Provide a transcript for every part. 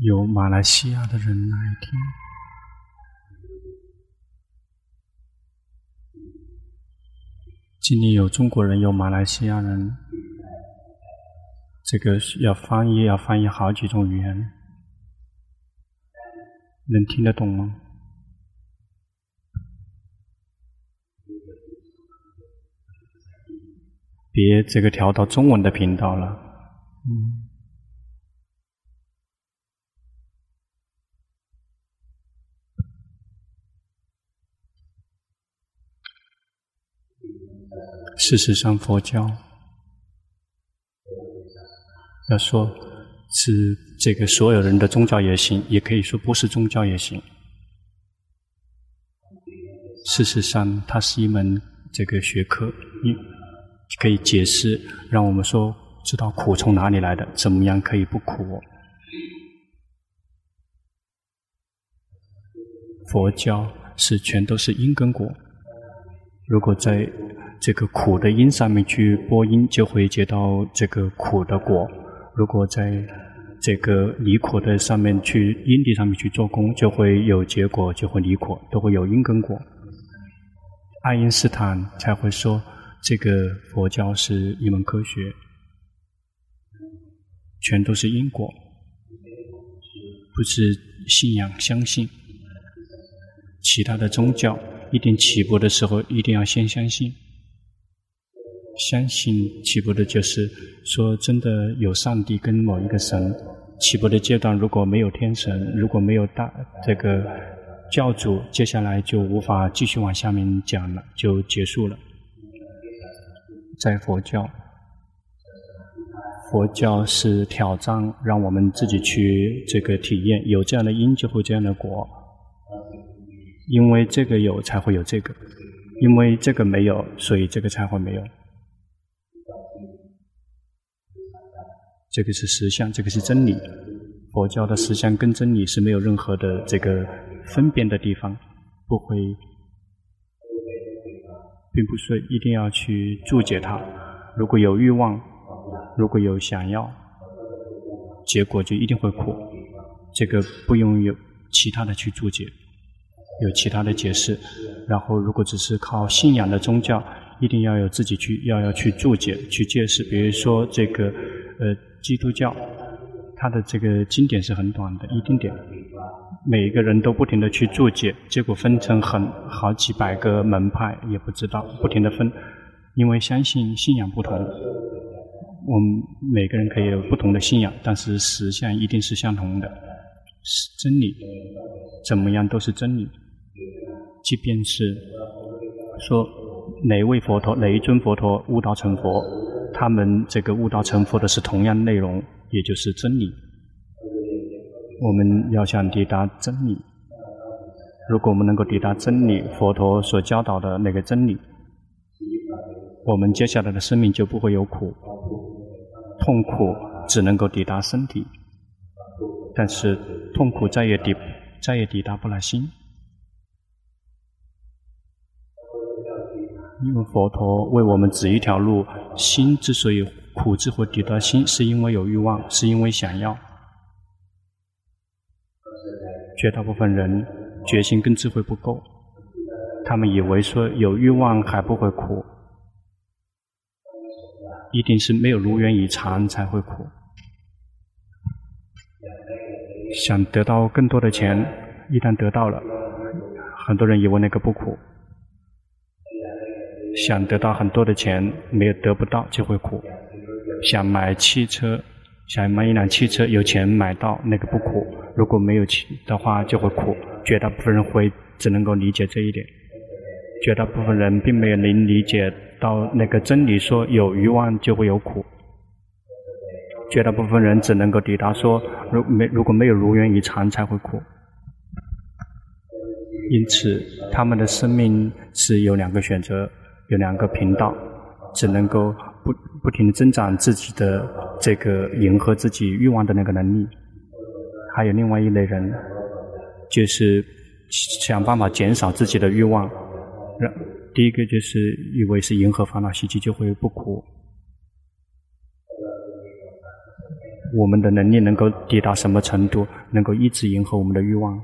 有马来西亚的人来听。今天有中国人，有马来西亚人，这个要翻译，要翻译好几种语言，能听得懂吗？别这个调到中文的频道了，嗯。事实上，佛教要说是这个所有人的宗教也行，也可以说不是宗教也行。事实上，它是一门这个学科，你可以解释，让我们说知道苦从哪里来的，怎么样可以不苦。佛教是全都是因跟果，如果在这个苦的因上面去播因，就会结到这个苦的果；如果在这个离苦的上面去因地上面去做功，就会有结果，就会离苦，都会有因跟果。爱因斯坦才会说，这个佛教是一门科学，全都是因果，不是信仰相信。其他的宗教一定起步的时候，一定要先相信。相信起步的就是说，真的有上帝跟某一个神。起步的阶段如果没有天神，如果没有大这个教主，接下来就无法继续往下面讲了，就结束了。在佛教，佛教是挑战，让我们自己去这个体验，有这样的因就会这样的果，因为这个有才会有这个，因为这个没有，所以这个才会没有。这个是实相，这个是真理。佛教的实相跟真理是没有任何的这个分辨的地方，不会，并不是一定要去注解它。如果有欲望，如果有想要，结果就一定会苦。这个不用有其他的去注解，有其他的解释。然后，如果只是靠信仰的宗教，一定要有自己去要要去注解、去解释。比如说这个，呃。基督教，它的这个经典是很短的，一丁点，每一个人都不停的去注解，结果分成很好几百个门派，也不知道，不停的分，因为相信信仰不同，我们每个人可以有不同的信仰，但是实相一定是相同的，是真理，怎么样都是真理，即便是说哪位佛陀，哪一尊佛陀悟道成佛。他们这个悟道成佛的是同样内容，也就是真理。我们要想抵达真理，如果我们能够抵达真理，佛陀所教导的那个真理，我们接下来的生命就不会有苦，痛苦只能够抵达身体，但是痛苦再也抵再也抵达不了心。因为佛陀为我们指一条路，心之所以苦之会抵达心，是因为有欲望，是因为想要。绝大部分人决心跟智慧不够，他们以为说有欲望还不会苦，一定是没有如愿以偿才会苦。想得到更多的钱，一旦得到了，很多人以为那个不苦。想得到很多的钱，没有得不到就会苦；想买汽车，想买一辆汽车，有钱买到那个不苦；如果没有钱的话就会苦。绝大部分人会只能够理解这一点，绝大部分人并没有能理解到那个真理，说有欲望就会有苦。绝大部分人只能够抵达说，如没如果没有如愿以偿才会苦。因此，他们的生命是有两个选择。有两个频道，只能够不不停增长自己的这个迎合自己欲望的那个能力。还有另外一类人，就是想办法减少自己的欲望。让第一个就是以为是迎合烦恼习气就会不苦。我们的能力能够抵达什么程度，能够一直迎合我们的欲望。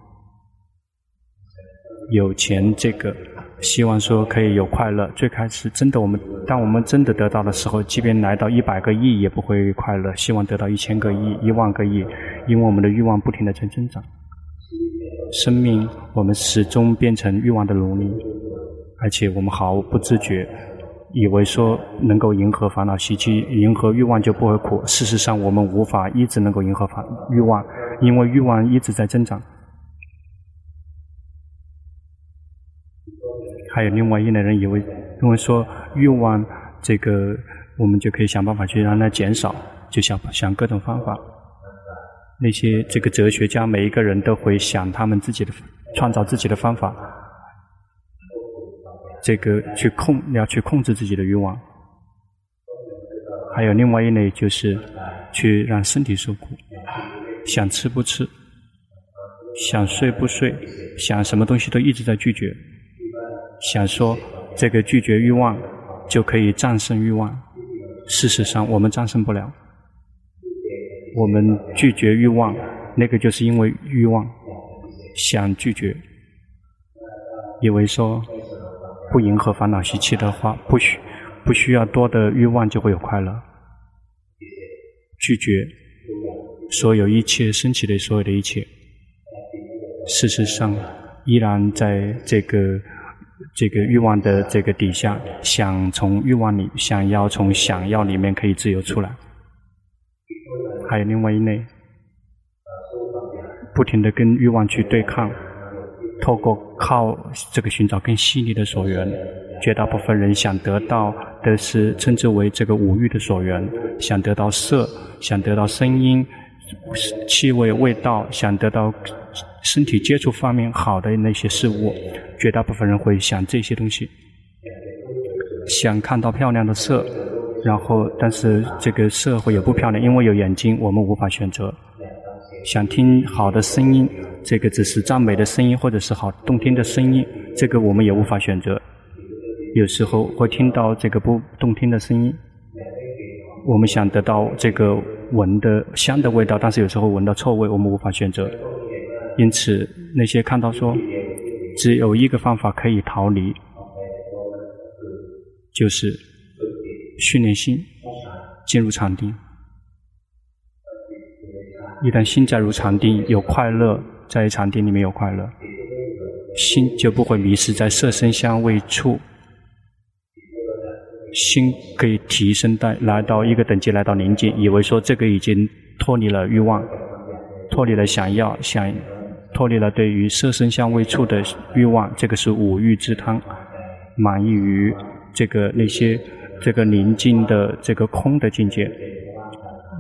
有钱这个，希望说可以有快乐。最开始真的，我们当我们真的得到的时候，即便来到一百个亿也不会快乐。希望得到一千个亿、一万个亿，因为我们的欲望不停的在增长。生命，我们始终变成欲望的奴隶，而且我们毫不自觉，以为说能够迎合烦恼习气、迎合欲望就不会苦。事实上，我们无法一直能够迎合烦欲望，因为欲望一直在增长。还有另外一类人以为，认为说欲望这个，我们就可以想办法去让它减少，就想想各种方法。那些这个哲学家，每一个人都会想他们自己的创造自己的方法，这个去控要去控制自己的欲望。还有另外一类就是去让身体受苦，想吃不吃，想睡不睡，想什么东西都一直在拒绝。想说这个拒绝欲望就可以战胜欲望，事实上我们战胜不了。我们拒绝欲望，那个就是因为欲望想拒绝，以为说不迎合烦恼习气的话，不需不需要多的欲望就会有快乐。拒绝所有一切升起的所有的一切，事实上依然在这个。这个欲望的这个底下，想从欲望里，想要从想要里面可以自由出来。还有另外一类，不停的跟欲望去对抗，透过靠这个寻找更细腻的所缘。绝大部分人想得到的是称之为这个五欲的所缘，想得到色，想得到声音、气味、味道，想得到。身体接触方面好的那些事物，绝大部分人会想这些东西，想看到漂亮的色，然后但是这个色会有不漂亮，因为有眼睛，我们无法选择。想听好的声音，这个只是赞美的声音或者是好动听的声音，这个我们也无法选择。有时候会听到这个不动听的声音，我们想得到这个闻的香的味道，但是有时候闻到臭味，我们无法选择。因此，那些看到说只有一个方法可以逃离，就是训练心进入禅定。一旦心在入禅定，有快乐，在禅定里面有快乐，心就不会迷失在色声香味触，心可以提升到来到一个等级，来到宁静，以为说这个已经脱离了欲望，脱离了想要想。脱离了对于色身香味触的欲望，这个是五欲之贪，满意于这个那些这个宁静的这个空的境界，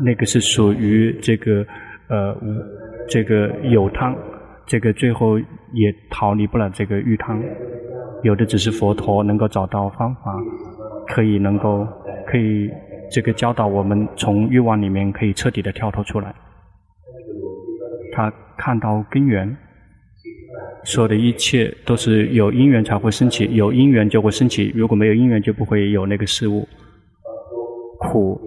那个是属于这个呃这个有贪，这个最后也逃离不了这个欲贪。有的只是佛陀能够找到方法，可以能够可以这个教导我们从欲望里面可以彻底的跳脱出来。他看到根源，所有的一切都是有因缘才会升起，有因缘就会升起，如果没有因缘就不会有那个事物。苦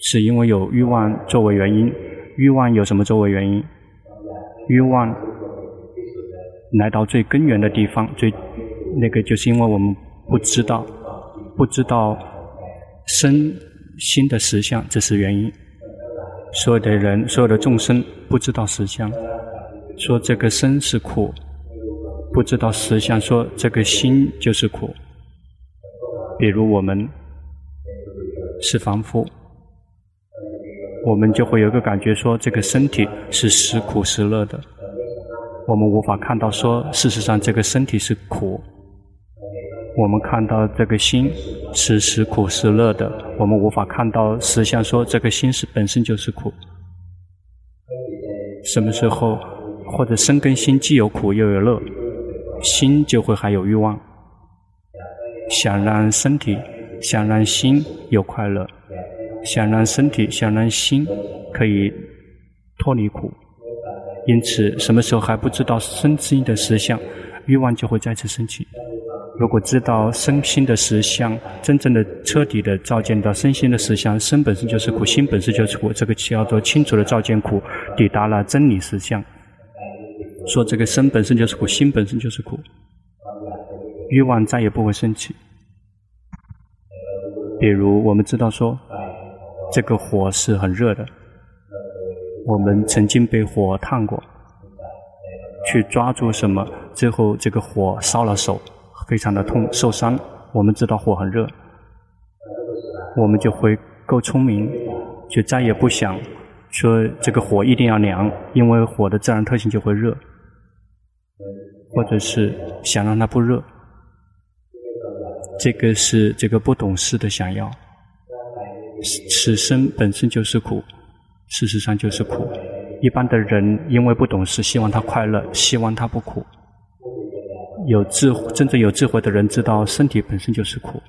是因为有欲望作为原因，欲望有什么作为原因？欲望来到最根源的地方，最那个就是因为我们不知道，不知道身心的实相，这是原因。所有的人，所有的众生不知道实相，说这个身是苦，不知道实相，说这个心就是苦。比如我们是凡夫，我们就会有个感觉，说这个身体是时苦时乐的，我们无法看到说事实上这个身体是苦。我们看到这个心是时苦时乐的，我们无法看到实相，说这个心是本身就是苦。什么时候或者生跟心既有苦又有乐，心就会还有欲望，想让身体、想让心有快乐，想让身体、想让心可以脱离苦。因此，什么时候还不知道身心的实相，欲望就会再次升起。如果知道身心的实相，真正的彻底的照见到身心的实相，身本身就是苦，心本身就是苦，这个叫做清楚的照见苦，抵达了真理实相。说这个身本身就是苦，心本身就是苦，欲望再也不会升起。比如我们知道说，这个火是很热的，我们曾经被火烫过，去抓住什么，最后这个火烧了手。非常的痛，受伤。我们知道火很热，我们就会够聪明，就再也不想说这个火一定要凉，因为火的自然特性就会热，或者是想让它不热。这个是这个不懂事的想要，此生本身就是苦，事实上就是苦。一般的人因为不懂事，希望他快乐，希望他不苦。有智真正有智慧的人知道，身体本身就是苦。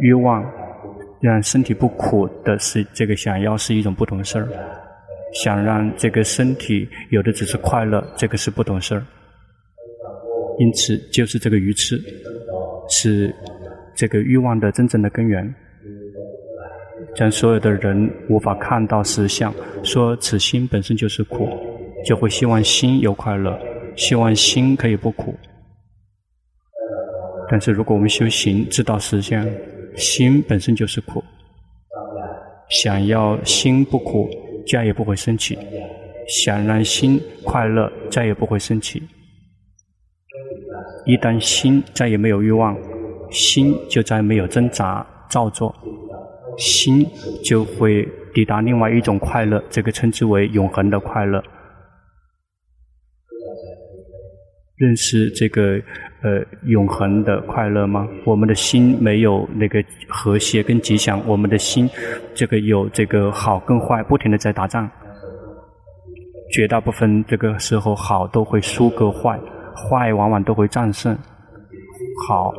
欲望让身体不苦的是这个想要是一种不懂事儿，想让这个身体有的只是快乐，这个是不懂事儿。因此，就是这个愚痴，是这个欲望的真正的根源。将所有的人无法看到实相，说此心本身就是苦，就会希望心有快乐。希望心可以不苦，但是如果我们修行知道实相，心本身就是苦，想要心不苦，再也不会升起；想让心快乐，再也不会升起。一旦心再也没有欲望，心就再没有挣扎造作，心就会抵达另外一种快乐，这个称之为永恒的快乐。认识这个呃永恒的快乐吗？我们的心没有那个和谐跟吉祥，我们的心这个有这个好跟坏，不停的在打仗。绝大部分这个时候好都会输个坏，坏往往都会战胜好。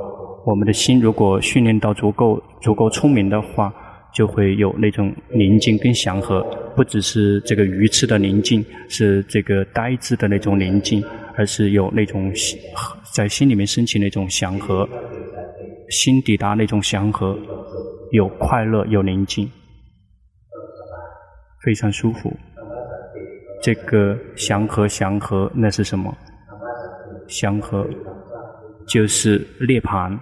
我们的心如果训练到足够足够聪明的话，就会有那种宁静跟祥和，不只是这个愚痴的宁静，是这个呆滞的那种宁静。而是有那种在心里面升起那种祥和，心抵达那种祥和，有快乐，有宁静，非常舒服。这个祥和祥和，那是什么？祥和就是涅槃。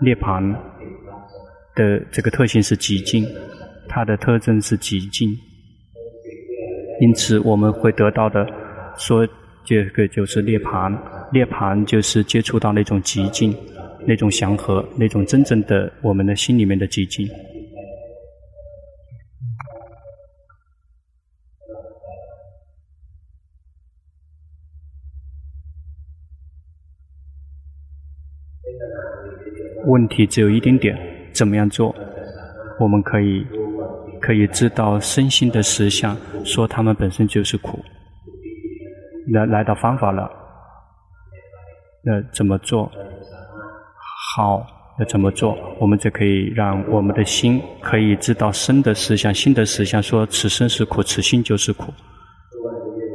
涅槃的这个特性是寂静，它的特征是寂静，因此我们会得到的。说这个就是涅槃，涅槃就是接触到那种寂静，那种祥和，那种真正的我们的心里面的寂静。问题只有一丁点，怎么样做？我们可以可以知道身心的实相，说他们本身就是苦。来来到方法了，那怎么做？好，要怎么做？我们就可以让我们的心可以知道生的实相，心的实相，说此生是苦，此心就是苦。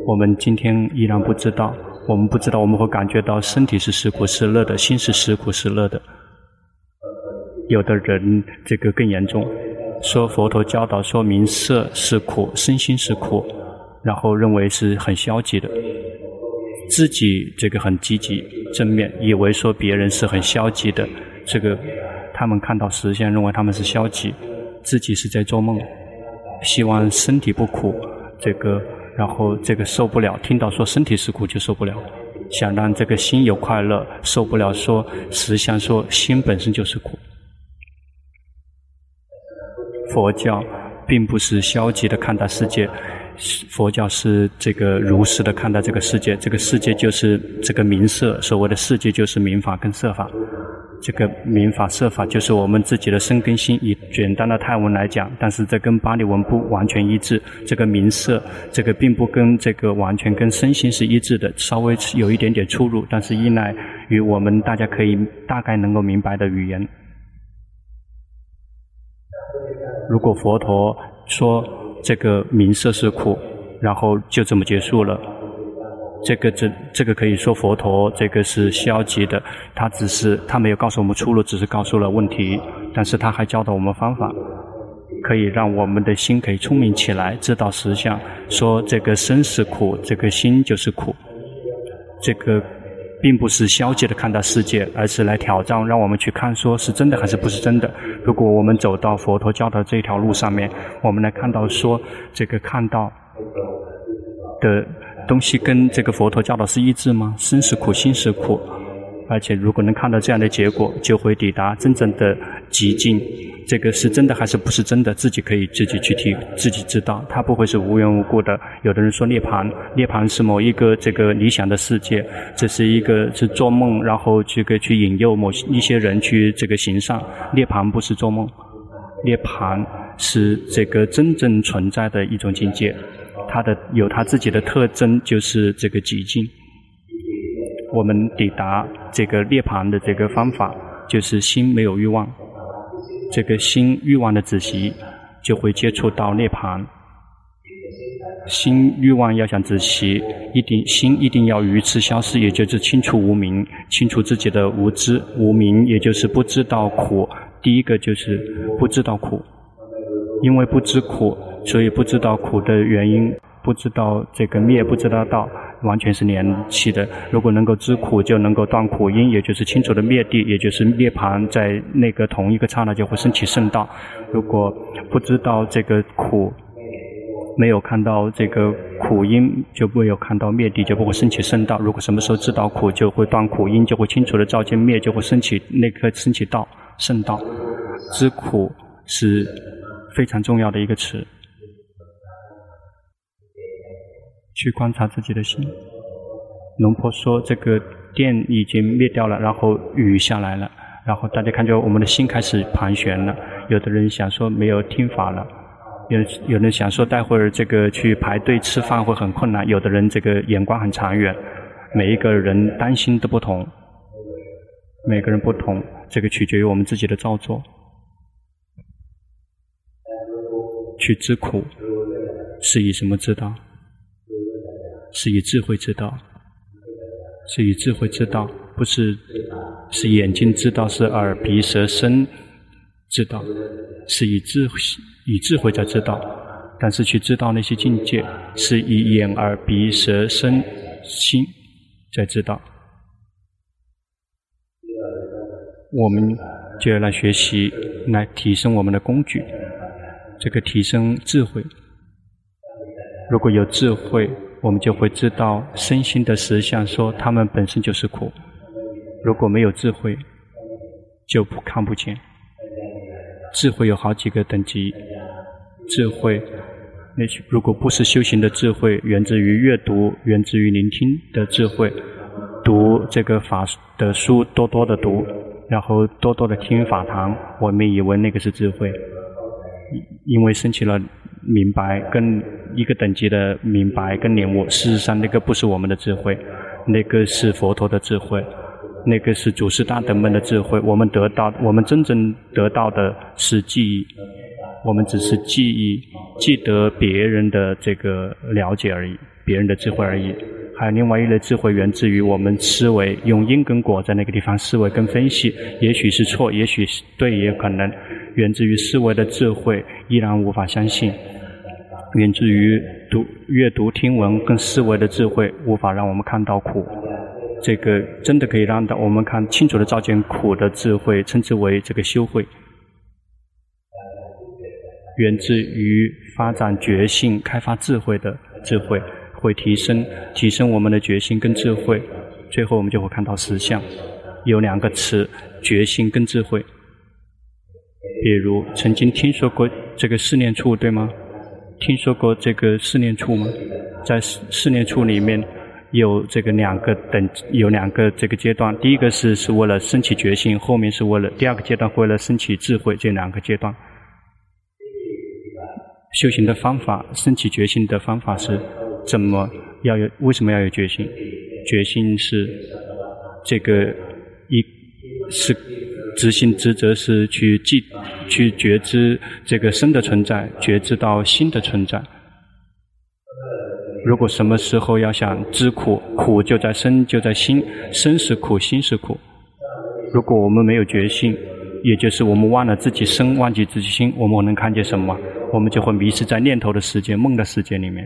我们今天依然不知道，我们不知道，我们会感觉到身体是实苦是乐的，心是实苦是乐的。有的人这个更严重，说佛陀教导说名色是苦，身心是苦，然后认为是很消极的。自己这个很积极正面，以为说别人是很消极的，这个他们看到实相，认为他们是消极，自己是在做梦，希望身体不苦，这个然后这个受不了，听到说身体是苦就受不了，想让这个心有快乐，受不了说实相，说心本身就是苦。佛教并不是消极的看待世界。佛教是这个如实的看待这个世界，这个世界就是这个名色，所谓的世界就是名法跟色法。这个名法色法就是我们自己的身根心，以简单的泰文来讲，但是这跟巴利文不完全一致。这个名色，这个并不跟这个完全跟身心是一致的，稍微有一点点出入，但是依赖于我们大家可以大概能够明白的语言。如果佛陀说，这个名色是苦，然后就这么结束了。这个这这个可以说佛陀这个是消极的，他只是他没有告诉我们出路，只是告诉了问题，但是他还教导我们方法，可以让我们的心可以聪明起来，知道实相，说这个身是苦，这个心就是苦，这个并不是消极的看待世界，而是来挑战，让我们去看说是真的还是不是真的。如果我们走到佛陀教导这条路上面，我们来看到说这个看到的。东西跟这个佛陀教导是一致吗？身是苦，心是苦，而且如果能看到这样的结果，就会抵达真正的极境。这个是真的还是不是真的？自己可以自己去提，自己知道，它不会是无缘无故的。有的人说涅槃，涅槃是某一个这个理想的世界，这是一个是做梦，然后这个去引诱某一些人去这个行善。涅槃不是做梦，涅槃是这个真正存在的一种境界。它的有它自己的特征，就是这个极境。我们抵达这个涅槃的这个方法，就是心没有欲望。这个心欲望的止息，就会接触到涅槃。心欲望要想止息，一定心一定要愚痴消失，也就是清除无明，清除自己的无知无明，也就是不知道苦。第一个就是不知道苦，因为不知苦。所以不知道苦的原因，不知道这个灭，不知道道，完全是连系的。如果能够知苦，就能够断苦因，也就是清楚的灭地，也就是涅槃，在那个同一个刹那就会升起圣道。如果不知道这个苦，没有看到这个苦因，就没有看到灭地，就不会升起圣道。如果什么时候知道苦，就会断苦因，就会清楚的照见灭，就会升起那颗升起道圣道。知苦是非常重要的一个词。去观察自己的心。龙婆说：“这个电已经灭掉了，然后雨下来了，然后大家看见我们的心开始盘旋了。有的人想说没有听法了，有有人想说待会儿这个去排队吃饭会很困难。有的人这个眼光很长远，每一个人担心都不同，每个人不同，这个取决于我们自己的造作。去知苦，是以什么知道？”是以智慧知道，是以智慧知道，不是是眼睛知道，是耳鼻舌身知道，是以智以智慧在知道，但是去知道那些境界，是以眼耳鼻舌身心在知道。我们就要来学习，来提升我们的工具，这个提升智慧。如果有智慧。我们就会知道身心的实相，说他们本身就是苦。如果没有智慧，就不看不见。智慧有好几个等级，智慧那些如果不是修行的智慧，源自于阅读、源自于聆听的智慧，读这个法的书，多多的读，然后多多的听法堂，我们以为那个是智慧，因为升起了。明白跟一个等级的明白跟领悟，事实上那个不是我们的智慧，那个是佛陀的智慧，那个是祖师大德们的智慧。我们得到，我们真正得到的是记忆，我们只是记忆，记得别人的这个了解而已，别人的智慧而已。还有另外一类智慧，源自于我们思维，用因跟果在那个地方思维跟分析，也许是错，也许是对，也可能源自于思维的智慧，依然无法相信。源自于读阅读听闻跟思维的智慧，无法让我们看到苦。这个真的可以让到我们看清楚的照见苦的智慧，称之为这个修慧。源自于发展觉性、开发智慧的智慧，会提升提升我们的觉性跟智慧。最后我们就会看到实相。有两个词：觉性跟智慧。比如曾经听说过这个四念处，对吗？听说过这个四念处吗？在四四念处里面有这个两个等，有两个这个阶段。第一个是是为了升起觉性，后面是为了第二个阶段为了升起智慧。这两个阶段修行的方法，升起觉性的方法是怎么要有？为什么要有决心？决心是这个一是。执行职责是去记、去觉知这个身的存在，觉知到心的存在。如果什么时候要想知苦，苦就在身，就在心，身是苦，心是苦。如果我们没有觉性，也就是我们忘了自己身，忘记自己心，我们能看见什么？我们就会迷失在念头的世界、梦的世界里面。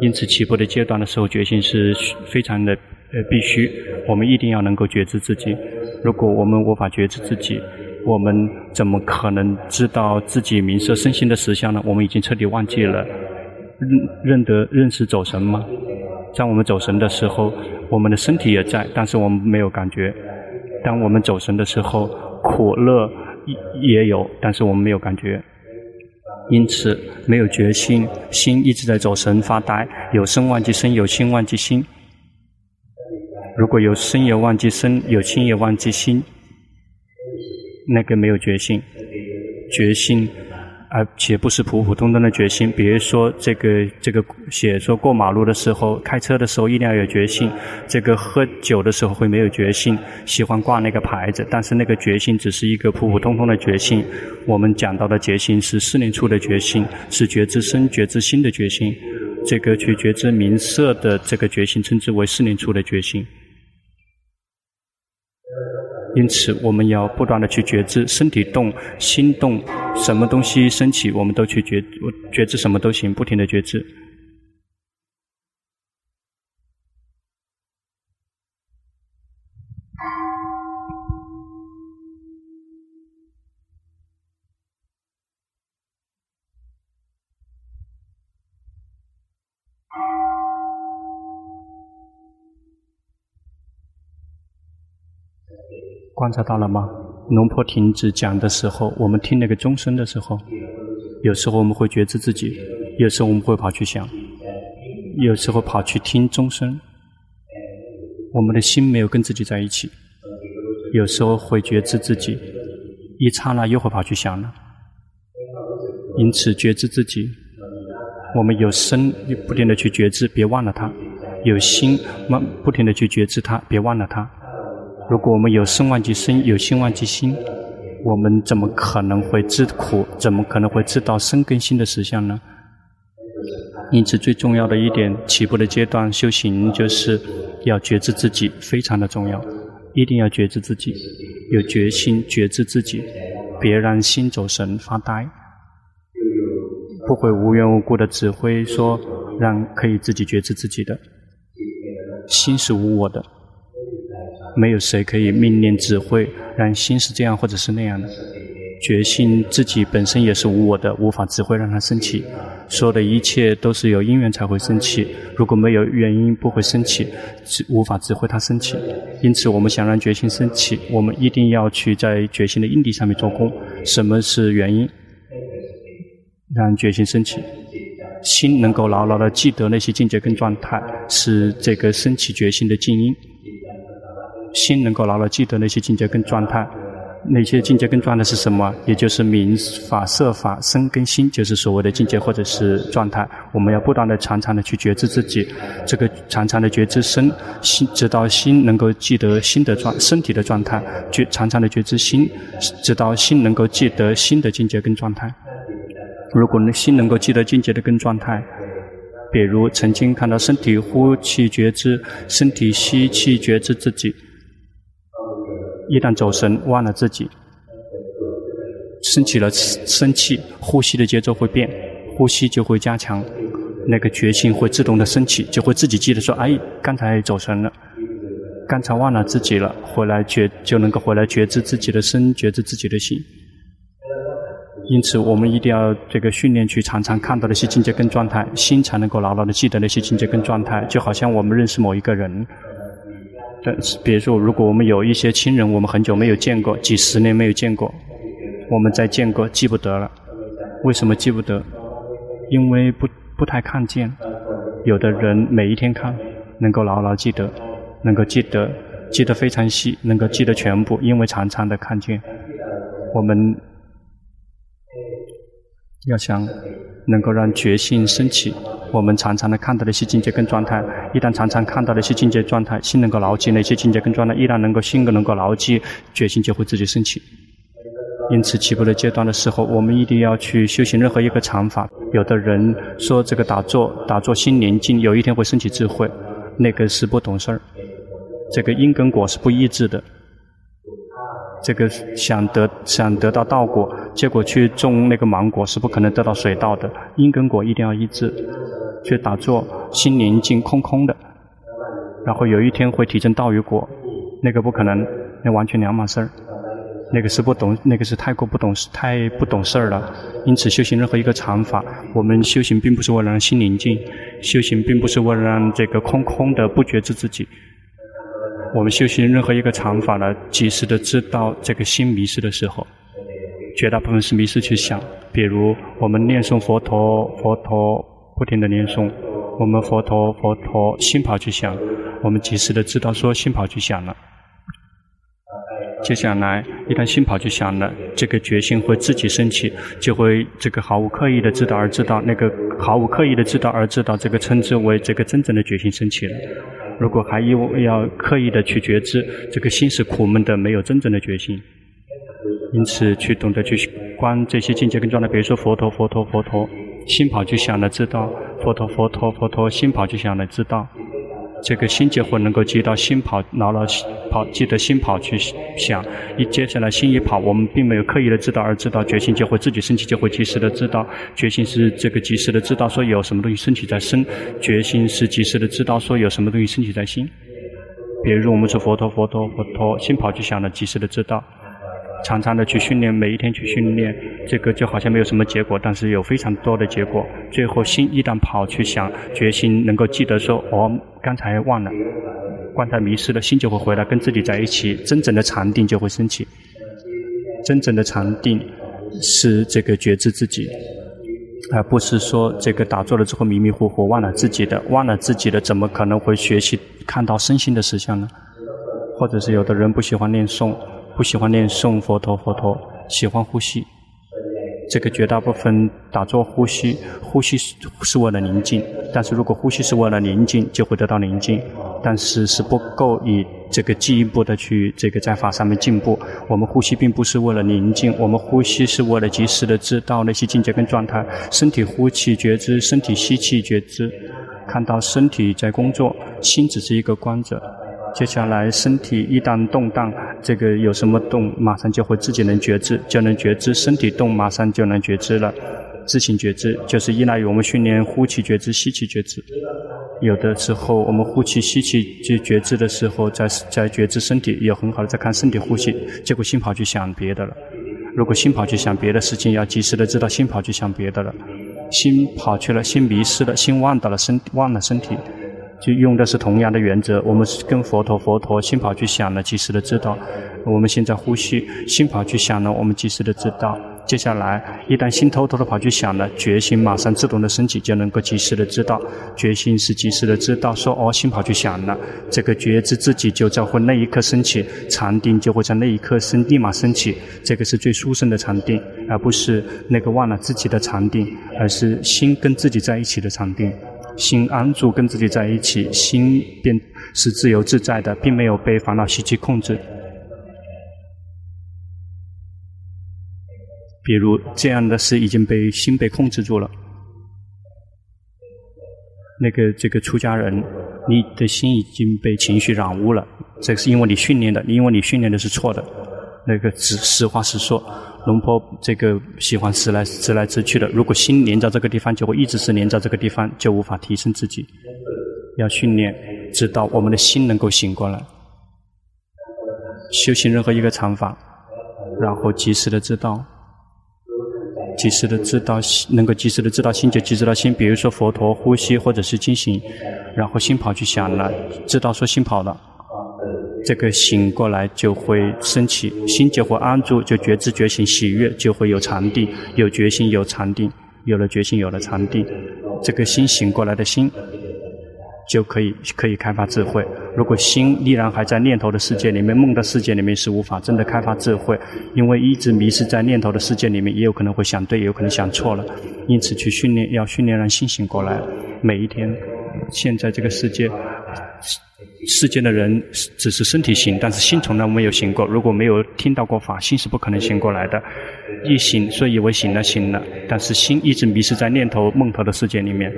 因此，起步的阶段的时候，觉性是非常的呃必须。我们一定要能够觉知自己。如果我们无法觉知自己，我们怎么可能知道自己名色身心的实相呢？我们已经彻底忘记了认认得认识走神吗？在我们走神的时候，我们的身体也在，但是我们没有感觉。当我们走神的时候，苦乐也有，但是我们没有感觉。因此，没有决心，心一直在走神发呆，有身忘记身，有心忘记心。如果有身也忘记身，有心也忘记心，那个没有决心，决心。而且不是普普通通的决心，比如说这个这个写说过马路的时候，开车的时候一定要有决心；这个喝酒的时候会没有决心，喜欢挂那个牌子，但是那个决心只是一个普普通通的决心。我们讲到的决心是四念处的决心，是觉知身、觉知心的决心。这个去觉知名色的这个决心，称之为四念处的决心。因此，我们要不断的去觉知身体动、心动，什么东西升起，我们都去觉觉知，什么都行，不停的觉知。观察到了吗？龙婆停止讲的时候，我们听那个钟声的时候，有时候我们会觉知自己，有时候我们会跑去想，有时候跑去听钟声。我们的心没有跟自己在一起，有时候会觉知自己，一刹那又会跑去想了。因此觉知自己，我们有身不停地去觉知，别忘了它；有心不停地去觉知它，别忘了它。如果我们有身忘记身，有心忘记心，我们怎么可能会知苦？怎么可能会知道身跟心的实相呢？因此，最重要的一点，起步的阶段修行就是要觉知自己，非常的重要，一定要觉知自己，有决心觉知自己，别让心走神发呆，不会无缘无故的指挥说让可以自己觉知自己的，心是无我的。没有谁可以命令指挥，让心是这样或者是那样的。觉性自己本身也是无我的，无法指挥让它升起。所有的一切都是有因缘才会升起，如果没有原因不会升起，无法指挥它升起。因此，我们想让觉性升起，我们一定要去在觉性的因地上面做功。什么是原因？让觉性升起，心能够牢牢的记得那些境界跟状态，是这个升起觉性的静因。心能够牢牢记得那些境界跟状态，那些境界跟状态是什么？也就是名法、色法、身跟心，就是所谓的境界或者是状态。我们要不断的、常常的去觉知自己，这个常常的觉知身心，直到心能够记得心的状身体的状态，觉常常的觉知心，直到心能够记得心的境界跟状态。如果心能够记得境界的跟状态，比如曾经看到身体呼气觉知，身体吸气觉知自己。一旦走神，忘了自己，升起了生气，呼吸的节奏会变，呼吸就会加强，那个觉性会自动的升起，就会自己记得说：“哎，刚才走神了，刚才忘了自己了。”回来觉就能够回来觉知自己的身，觉知自己的心。因此，我们一定要这个训练去常常看到那些境界跟状态，心才能够牢牢的记得那些境界跟状态，就好像我们认识某一个人。但，比如说，如果我们有一些亲人，我们很久没有见过，几十年没有见过，我们再见过记不得了。为什么记不得？因为不不太看见。有的人每一天看，能够牢牢记得，能够记得，记得非常细，能够记得全部，因为常常的看见。我们要想能够让觉性升起。我们常常的看到的一些境界跟状态，一旦常常看到的一些境界状态，心能够牢记那些境界跟状态，一旦能够心能够牢记，觉性就会自己升起。因此，起步的阶段的时候，我们一定要去修行任何一个禅法。有的人说这个打坐，打坐心宁静，有一天会升起智慧，那个是不懂事儿。这个因跟果是不一致的。这个想得想得到道果，结果去种那个芒果是不可能得到水稻的。因跟果一定要一致。去打坐，心宁静空空的，然后有一天会体证道与果，那个不可能，那完全两码事儿。那个是不懂，那个是太过不懂，太不懂事儿了。因此，修行任何一个禅法，我们修行并不是为了让心宁静，修行并不是为了让这个空空的不觉知自己。我们修行任何一个禅法呢，及时的知道这个心迷失的时候，绝大部分是迷失去想。比如我们念诵佛陀，佛陀不停的念诵，我们佛陀佛陀心跑去想，我们及时的知道说心跑去想了。接下来一旦心跑去想了，这个决心会自己升起，就会这个毫无刻意的知道而知道，那个毫无刻意的知道而知道，这个称之为这个真正的决心升起了。如果还要要刻意的去觉知，这个心是苦闷的，没有真正的决心。因此，去懂得去观这些境界跟状态，比如说佛陀，佛陀，佛陀，心跑去想了，知道佛陀，佛陀，佛陀，心跑去想了，知道。这个心结会能够接到心跑，牢牢跑，记得心跑去想。一接下来心一跑，我们并没有刻意的知道，而知道决心就会自己升起，就会及时的知道。决心是这个及时的知道，说有什么东西升起在身；决心是及时的知道，说有什么东西升起在心。比如我们说佛陀，佛陀，佛陀，心跑去想了，及时的知道。常常的去训练，每一天去训练，这个就好像没有什么结果，但是有非常多的结果。最后心一旦跑去想，决心能够记得说，哦，刚才忘了，刚才迷失了，心就会回来跟自己在一起，真正的禅定就会升起。真正的禅定是这个觉知自己，而不是说这个打坐了之后迷迷糊糊忘了自己的，忘了自己的，怎么可能会学习看到身心的实相呢？或者是有的人不喜欢念诵。不喜欢念诵佛陀，佛陀喜欢呼吸。这个绝大部分打坐呼吸，呼吸是是为了宁静。但是如果呼吸是为了宁静，就会得到宁静。但是是不够以这个进一步的去这个在法上面进步。我们呼吸并不是为了宁静，我们呼吸是为了及时的知道那些境界跟状态。身体呼气觉知，身体吸气觉知，看到身体在工作，心只是一个观者。接下来，身体一旦动荡，这个有什么动，马上就会自己能觉知，就能觉知。身体动，马上就能觉知了。自行觉知就是依赖于我们训练呼气觉知、吸气觉知。有的时候，我们呼气、吸气去觉知的时候，在在觉知身体，也很好的在看身体呼吸，结果心跑去想别的了。如果心跑去想别的事情，要及时的知道心跑去想别的了。心跑去了，心迷失了，心忘掉了身，忘了身体。就用的是同样的原则，我们是跟佛陀佛陀心跑去想了，及时的知道。我们现在呼吸，心跑去想了，我们及时的知道。接下来，一旦心偷偷的跑去想了，决心马上自动的升起，就能够及时的知道。决心是及时的知道，说哦，心跑去想了，这个觉知自己就在会那一刻升起，禅定就会在那一刻升，立马升起。这个是最殊胜的禅定，而不是那个忘了自己的禅定，而是心跟自己在一起的禅定。心安住，跟自己在一起，心便是自由自在的，并没有被烦恼习气控制。比如这样的事已经被心被控制住了。那个这个出家人，你的心已经被情绪染污了，这是因为你训练的，因为你训练的是错的。那个实实话实说。龙婆这个喜欢直来直来直去的，如果心连在这个地方，就会一直是连在这个地方，就无法提升自己。要训练，直到我们的心能够醒过来。修行任何一个禅法，然后及时的知道，及时的知道，能够及时的知道心就及时的心。比如说佛陀呼吸或者是进行，然后心跑去想了，知道说心跑了。这个醒过来就会升起，心就会安住，就觉知觉醒喜悦，就会有禅定，有决心有禅定，有了决心有了禅定，这个心醒过来的心就可以可以开发智慧。如果心依然还在念头的世界里面，梦的世界里面是无法真的开发智慧，因为一直迷失在念头的世界里面，也有可能会想对，也有可能想错了。因此去训练，要训练让心醒过来，每一天，现在这个世界。世间的人只是身体醒，但是心从来没有醒过。如果没有听到过法，心是不可能醒过来的。一醒，所以以为醒了醒了，但是心一直迷失在念头、梦头的世界里面，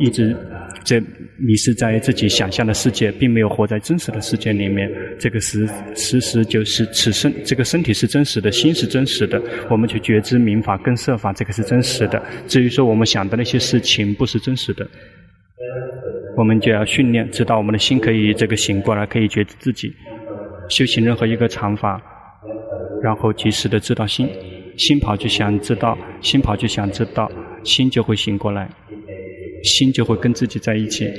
一直在迷失在自己想象的世界，并没有活在真实的世界里面。这个实实实就是此身，这个身体是真实的，心是真实的。我们去觉知明法跟设法，这个是真实的。至于说我们想的那些事情，不是真实的。我们就要训练，直到我们的心可以这个醒过来，可以觉知自己，修行任何一个禅法，然后及时的知道心，心跑就想知道，心跑就想知道，心就会醒过来，心就会跟自己在一起，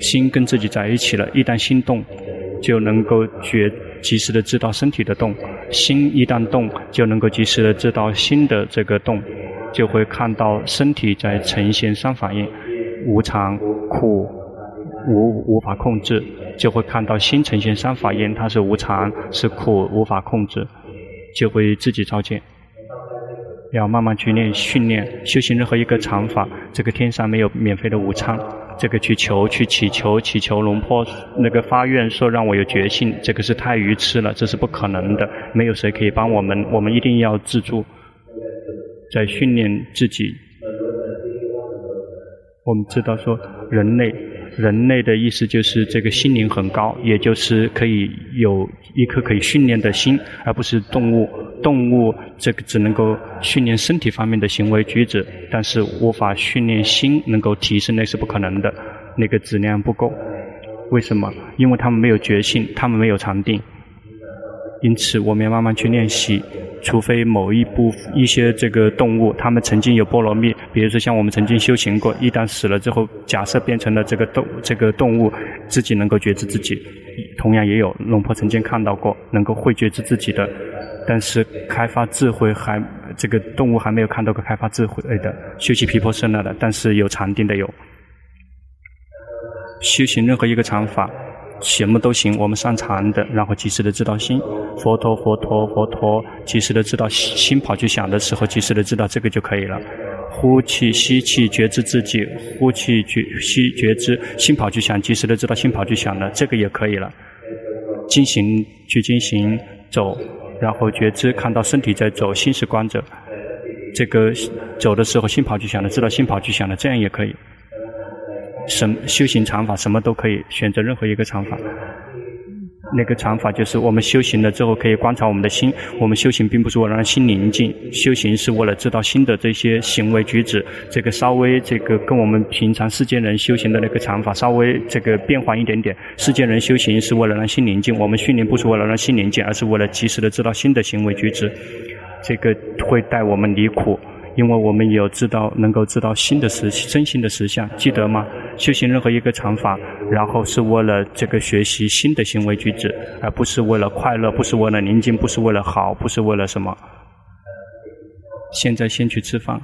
心跟自己在一起了，一旦心动，就能够觉及时的知道身体的动，心一旦动，就能够及时的知道心的这个动，就会看到身体在呈现三反应，无常、苦。无无法控制，就会看到心呈现三法印，它是无常，是苦，无法控制，就会自己照见。要慢慢去练训练，修行任何一个常法，这个天上没有免费的午餐。这个去求去祈求祈求龙婆那个发愿说让我有觉性，这个是太愚痴了，这是不可能的。没有谁可以帮我们，我们一定要自助，在训练自己。我们知道说人类。人类的意思就是这个心灵很高，也就是可以有一颗可以训练的心，而不是动物。动物这个只能够训练身体方面的行为举止，但是无法训练心能够提升，那是不可能的，那个质量不够。为什么？因为他们没有觉性，他们没有禅定。因此，我们要慢慢去练习。除非某一部一些这个动物，它们曾经有波罗蜜，比如说像我们曾经修行过，一旦死了之后，假设变成了这个动这个动物，自己能够觉知自己，同样也有龙婆曾经看到过能够会觉知自己的，但是开发智慧还这个动物还没有看到过开发智慧的修习毗婆舍那的，但是有禅定的有，修行任何一个禅法。什么都行，我们上禅的，然后及时的知道心，佛陀佛陀佛陀，及时的知道心跑去想的时候，及时的知道这个就可以了。呼气吸气觉知自己，呼气觉吸觉知心跑去想，及时的知道心跑去想了，这个也可以了。进行去进行走，然后觉知看到身体在走，心是观着。这个走的时候心跑去想了，知道心跑去想了，这样也可以。什修行常法，什么都可以选择任何一个常法。那个禅法就是我们修行了之后可以观察我们的心。我们修行并不是为了让心宁静，修行是为了知道心的这些行为举止。这个稍微这个跟我们平常世间人修行的那个禅法稍微这个变化一点点。世间人修行是为了让心宁静，我们训练不是为了让心宁静，而是为了及时的知道心的行为举止。这个会带我们离苦。因为我们有知道，能够知道新的实真心的实相，记得吗？修行任何一个禅法，然后是为了这个学习新的行为举止，而不是为了快乐，不是为了宁静，不是为了好，不是为了什么。现在先去吃饭。